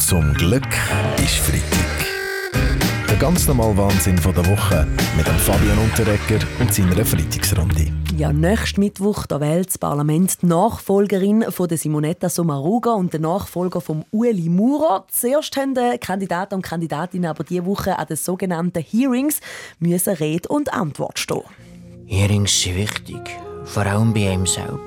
Zum Glück ist Freitag. Der ganz normale Wahnsinn von der Woche mit dem Fabian Unterrecker und seiner Freitagsrunde. Ja, nächsten Mittwoch da wählt das Parlament die Nachfolgerin von der Simonetta Sommaruga und den Nachfolger von Ueli Maurer. Zuerst haben die Kandidaten und Kandidatinnen aber diese Woche an den sogenannten Hearings müssen Rede und Antwort stehen. Hearings sind wichtig, vor allem bei einem selbst.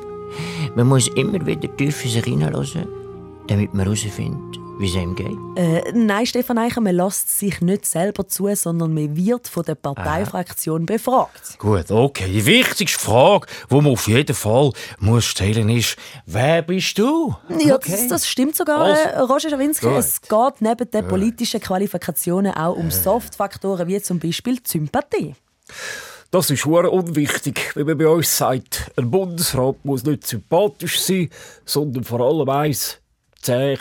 Man muss immer wieder tief in sich hineinhören, damit man herausfindet, wie es ihm geht. Äh, nein, Stefan Eicher, man lässt sich nicht selber zu, sondern man wird von der Parteifraktion befragt. Gut, okay. Die wichtigste Frage, die man auf jeden Fall muss stellen ist, wer bist du? Ja, das, das stimmt sogar, Also, äh, Roger Schawinski. gut. Es geht neben den politischen Qualifikationen auch um Softfaktoren wie zum Beispiel die Sympathie. Das ist hure unwichtig, wenn man bei uns sagt, ein Bundesrat muss nicht sympathisch sein, sondern vor allem eins, zäh.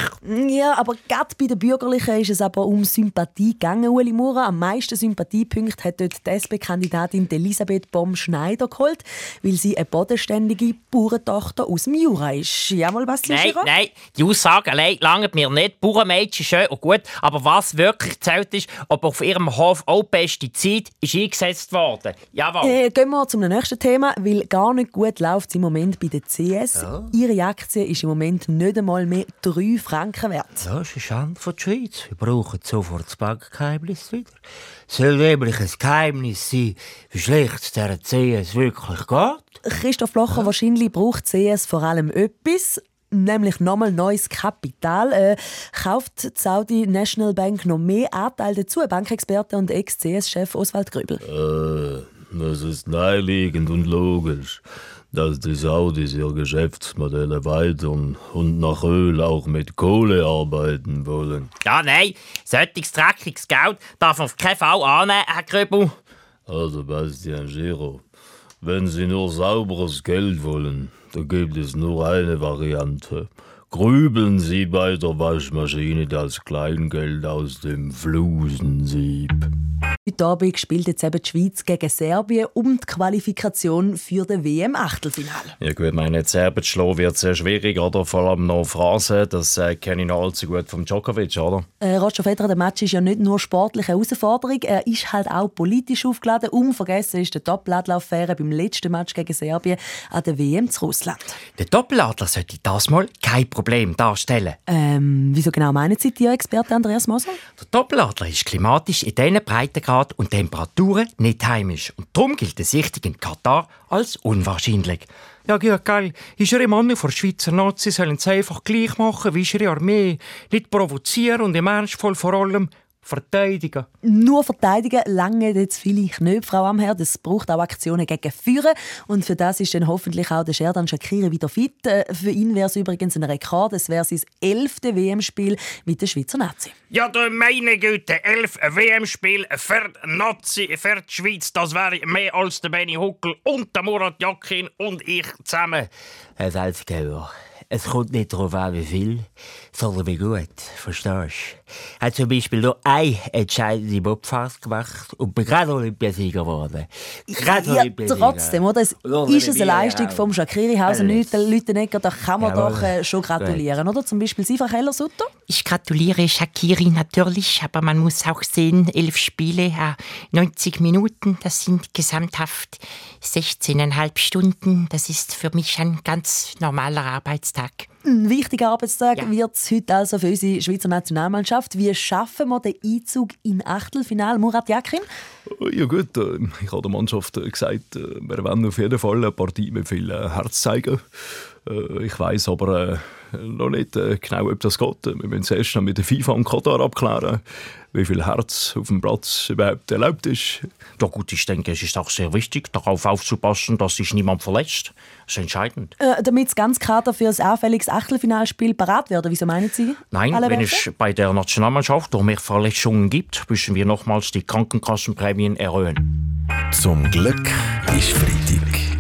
Ja, aber gerade bei den Bürgerlichen ist es aber um Sympathie gegangen. Ueli Maurer, am meisten Sympathiepunkte hat dort die SP-Kandidatin Elisabeth Baum-Schneider geholt, weil sie eine bodenständige Bauerntochter aus dem Jura ist. Ja, mal was, Nein, Giro? nein, die Aussage allein langt mir nicht. Bauernmädchen schön und gut, aber was wirklich zählt ist, ob auf ihrem Hof auch Pestizid ist eingesetzt worden. Jawohl. Äh, gehen wir zum nächsten Thema, weil gar nicht gut läuft es im Moment bei der CS. Ihre Aktie ist im Moment nicht einmal mehr 3 Franken wert. Das ist eine Schande für die Schweiz. Wir brauchen sofort das Bankgeheimnis wieder. Es soll nämlich ein Geheimnis sein, wie schlecht es dieser CS wirklich geht. Christoph Blocher, wahrscheinlich braucht CS vor allem etwas, nämlich nochmal neues Kapital. Äh, kauft die Saudi National Bank noch mehr Anteile dazu? Bankexperte und Ex-CS-Chef Oswald Grübel. Äh, es ist naheliegend und logisch, dass die Saudis ihre Geschäftsmodelle erweitern und nach Öl auch mit Kohle arbeiten wollen. Ja, nein, solches dreckiges Geld darf man auf keinen Fall annehmen, Herr Gröbel. Also, Bastian Giro, wenn Sie nur sauberes Geld wollen, dann gibt es nur eine Variante. Grübeln Sie bei der Waschmaschine das Kleingeld aus dem Flusensieb. Heute Abend spielt jetzt eben die Schweiz gegen Serbien um die Qualifikation für den WM-Achtelfinale. Ja gut, meine Serben zu schlagen wird sehr schwierig, oder? Vor allem noch Phrasen, das äh, kenne ich noch allzu gut vom Djokovic, oder? Äh, Roger Federer, der Match ist ja nicht nur sportliche Herausforderung, er ist halt auch politisch aufgeladen. Unvergessen ist der Doppeladler-Affäre beim letzten Match gegen Serbien an der WM zu Russland. Der Doppeladler sollte das mal kein Problem darstellen. Ähm, wieso genau meinen Sie, Ihr Experte Andreas Moser? Der Doppeladler ist klimatisch in diesen Breitengrad und Temperaturen nicht heimisch. Und darum gilt der Sichtung in Katar als unwahrscheinlich. Ja, gut, geil. Ihre Mann vor Schweizer Nazis sollen es einfach gleich machen wie ihre Armee. Nicht provozieren und im Ernstfall vor allem verteidigen. Nur verteidigen lange jetzt vielleicht nicht, Frau Amherr. Das braucht auch Aktionen gegen Führen. Und für das ist dann hoffentlich auch der Sherdan Shakiri wieder fit. Äh, Für ihn wäre es übrigens ein Rekord. Es wäre sein elfte WM-Spiel mit der Schweizer Nazi. Ja, du meine Güte, elf WM-Spiele für die Nazi, für die Schweiz, das wäre mehr als der Benny Huckel und der Murat Yakin und ich zusammen. Herr Salzgeber, es kommt nicht darauf an, wie viel, sondern wie gut. Verstehst du? Er hat zum Beispiel nur eine entscheidende Bobfahrt gemacht und bin gerade Olympiasieger geworden. Gerade Ja, Olympiasieger. trotzdem, oder? Es Oder ist es eine Leistung auch. vom Shakiri-Hausen Alles. Lütenegger, da kann man Jawohl. doch äh, schon gratulieren, oder? Zum Beispiel Sie, Frau Keller-Sutter? Ich gratuliere Shakiri natürlich, aber man muss auch sehen, elf Spiele, äh, 90 Minuten, das sind gesamthaft 16,5 Stunden. Das ist für mich ein ganz normaler Arbeitstag. Ein wichtiger Arbeitstag Ja. wird es heute also für unsere Schweizer Nationalmannschaft. Wie schaffen wir den Einzug in Achtelfinale? Murat Yakin? Ja gut, äh, ich habe der Mannschaft äh, gesagt, äh, wir wollen auf jeden Fall eine Partie mit viel Herz zeigen. Ich weiß aber noch nicht äh, genau, ob das geht. Wir müssen zuerst noch mit der FIFA und Katar abklären, wie viel Herz auf dem Platz überhaupt erlaubt ist. Ja gut, ich denke, es ist auch sehr wichtig, darauf aufzupassen, dass sich niemand verletzt. Das ist entscheidend. Äh, damit das ganze Kader für das anfälliges Achtelfinalspiel parat werden. Wieso meinen Sie? Nein, wenn Werte? es bei der Nationalmannschaft noch mehr Verletzungen gibt, müssen wir nochmals die Krankenkassenprämien erhöhen. Zum Glück ist Freitag.